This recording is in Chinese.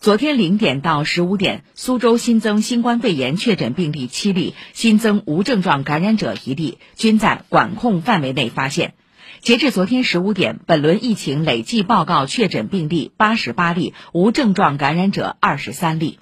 昨天零点到十五点苏州新增新冠肺炎确诊病例七例新增无症状感染者一例均在管控范围内发现。截至昨天十五点本轮疫情累计报告确诊病例八十八例无症状感染者二十三例。